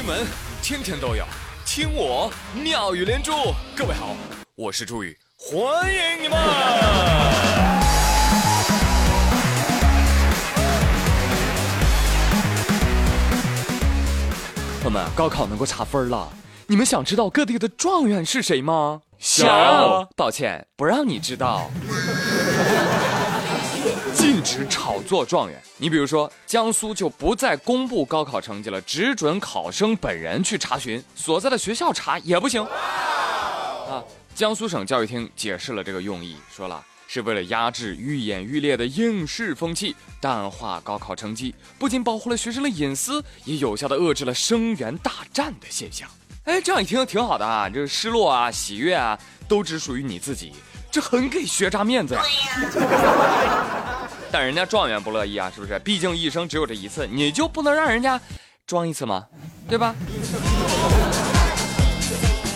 新闻天天都有，听我妙语连珠。各位好，我是朱宇，欢迎你们！朋友们，高考能够查分了，你们想知道各地的状元是谁吗？想。抱歉，不让你知道。禁止炒作状元。你比如说，江苏就不再公布高考成绩了，只准考生本人去查询，所在的学校查也不行。啊，江苏省教育厅解释了这个用意，说了是为了压制愈演愈烈的应试风气，淡化高考成绩，不仅保护了学生的隐私，也有效的遏制了生源大战的现象。哎，这样一听挺好的啊，这失落啊、喜悦啊，都只属于你自己，这很给学渣面子呀。但人家状元不乐意啊，是不是？毕竟一生只有这一次，你就不能让人家装一次吗？对吧？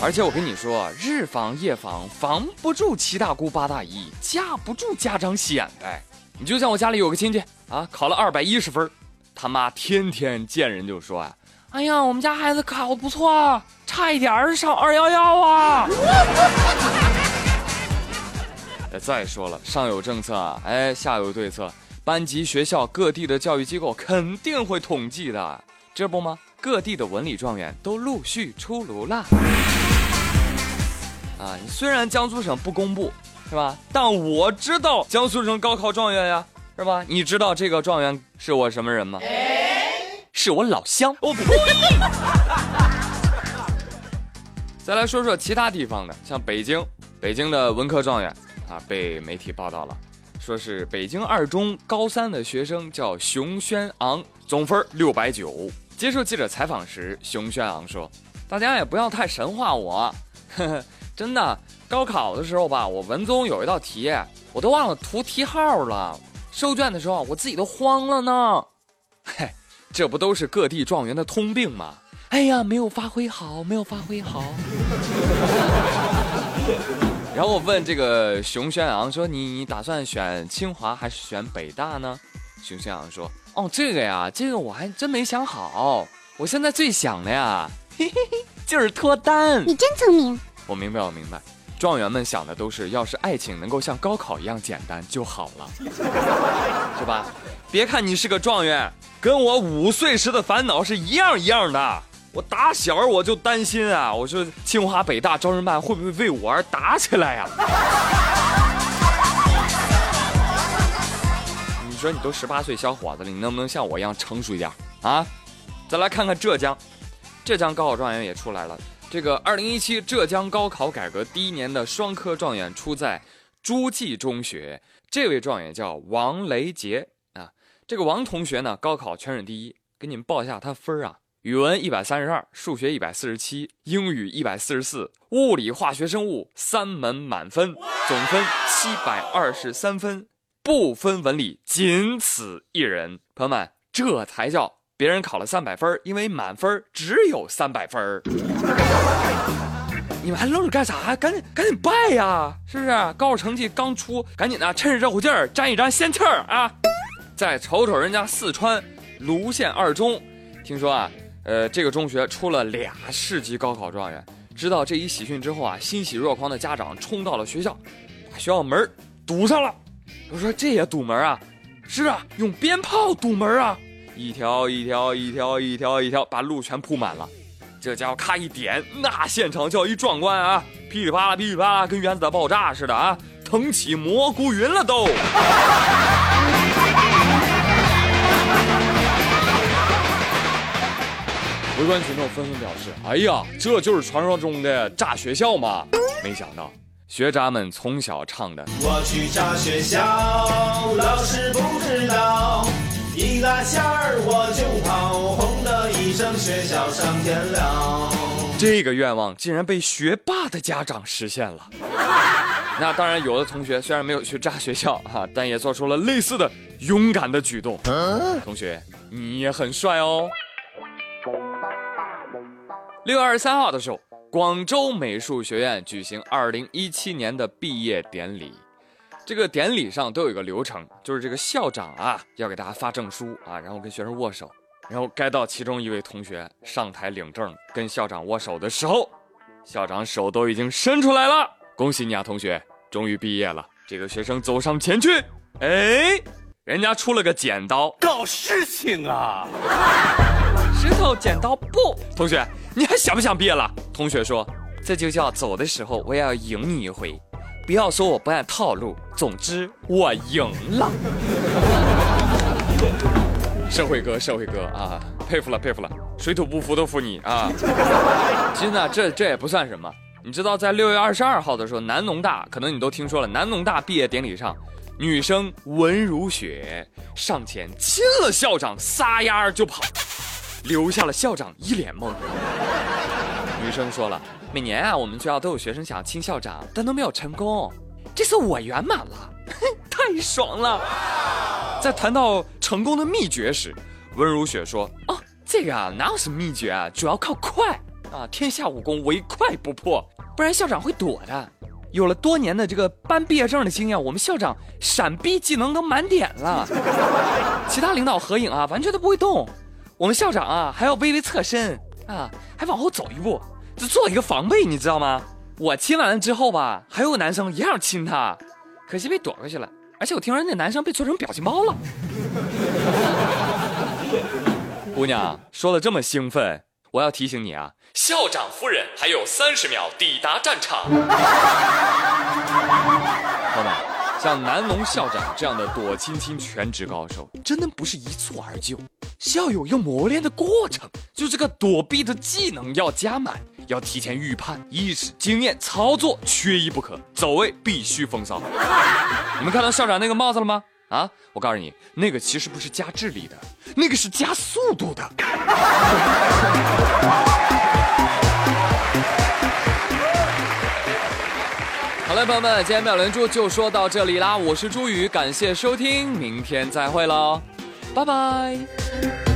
而且我跟你说，日防夜防，防不住七大姑八大姨，架不住家长显摆。你就像我家里有个亲戚啊，考了二百一十分，他妈天天见人就说啊：“哎呀，我们家孩子考不错啊，差一点儿上二幺幺啊。”再说了，上有政策，哎，下有对策，班级、学校、各地的教育机构肯定会统计的，这不吗？各地的文理状元都陆续出炉了。啊，虽然江苏省不公布，是吧？但我知道江苏省高考状元呀，是吧？你知道这个状元是我什么人吗？是我老乡。我呸！再来说说其他地方的，像北京，北京的文科状元。啊，被媒体报道了，说是北京二中高三的学生叫熊轩昂，总分六百九。接受记者采访时，熊轩昂说：“大家也不要太神话我，呵呵，真的，高考的时候吧，我文综有一道题，我都忘了涂题号了，收卷的时候我自己都慌了呢。嘿，这不都是各地状元的通病吗？哎呀，没有发挥好，没有发挥好。”然后我问这个熊轩昂说：“你你打算选清华还是选北大呢？”熊轩昂说：“哦，这个呀，这个我还真没想好。我现在最想的呀，嘿嘿嘿，就是脱单。你真聪明。我明白，我明白。状元们想的都是，要是爱情能够像高考一样简单就好了，是吧？别看你是个状元，跟我五岁时的烦恼是一样一样的。”我打小我就担心啊，我说清华北大招生办会不会为我而打起来呀？你说你都十八岁小伙子了，你能不能像我一样成熟一点啊？再来看看浙江，浙江高考状元也出来了。这个二零一七浙江高考改革第一年的双科状元出在诸暨中学，这位状元叫王雷杰。这个王同学呢，高考全省第一，给你们报一下他分啊。语文一百三十二，数学一百四十七，英语一百四十四，物理、化学、生物三门满分，总分七百二十三分，不分文理，仅此一人。朋友们，这才叫别人考了三百分，因为满分只有三百分。你们还愣着干啥？赶紧赶紧拜呀！是不是？高考成绩刚出，赶紧的，趁着这股劲儿沾一沾仙气儿啊！再瞅瞅人家四川泸县二中，听说啊。呃，这个中学出了俩市级高考状元。知道这一喜讯之后啊，欣喜若狂的家长冲到了学校，把学校门堵上了。我说这也堵门啊？是啊，用鞭炮堵门啊！一条一条一条一条一条，把路全铺满了。这家伙咔一点，那现场叫一壮观啊！噼里啪啦，噼里啪啦，跟原子弹爆炸似的啊，腾起蘑菇云了都。围观群众纷纷表示：“哎呀，这就是传说中的炸学校吗？”没想到，学渣们从小唱的“我去炸学校，老师不知道，一拉线儿我就跑，轰的一声学校上天了”，这个愿望竟然被学霸的家长实现了。那当然，有的同学虽然没有去炸学校哈，但也做出了类似的勇敢的举动。同学，你也很帅哦。六月二十三号的时候，广州美术学院举行二零一七年的毕业典礼。这个典礼上都有一个流程，就是这个校长啊要给大家发证书啊，然后跟学生握手。然后该到其中一位同学上台领证，跟校长握手的时候，校长手都已经伸出来了。恭喜你啊，同学，终于毕业了。这个学生走上前去，哎，人家出了个剪刀，搞事情啊！石头剪刀布，同学，你还想不想毕业了？同学说，这就叫走的时候我也要赢你一回，不要说我不按套路。总之，我赢了。社会哥，社会哥啊，佩服了，佩服了，水土不服都服你啊！其实呢，这这也不算什么。你知道，在六月二十二号的时候，南农大可能你都听说了，南农大毕业典礼上，女生文如雪上前亲了校长，撒丫儿就跑，留下了校长一脸懵。女生说了，每年啊，我们学校都有学生想要亲校长，但都没有成功，这次我圆满了，太爽了。在谈到成功的秘诀时，温如雪说：“哦，这个啊，哪有什么秘诀啊？主要靠快啊！天下武功，唯快不破，不然校长会躲的。有了多年的这个颁毕业证的经验，我们校长闪避技能都满点了。其他领导合影啊，完全都不会动。我们校长啊，还要微微侧身啊，还往后走一步，就做一个防备，你知道吗？我亲完了之后吧，还有个男生一样亲她，可惜被躲过去了。”而且我听说那男生被做成表情包了。姑娘说的这么兴奋，我要提醒你啊，校长夫人还有三十秒抵达战场。朋友们，像南农校长这样的躲亲亲全职高手，真的不是一蹴而就，是要有磨练的过程，就这个躲避的技能要加满。要提前预判，意识、经验、操作缺一不可，走位必须风骚。你们看到校长那个帽子了吗？啊，我告诉你，那个其实不是加智力的，那个是加速度的。好了，朋友们，今天妙连珠就说到这里啦，我是朱宇，感谢收听，明天再会喽，拜拜。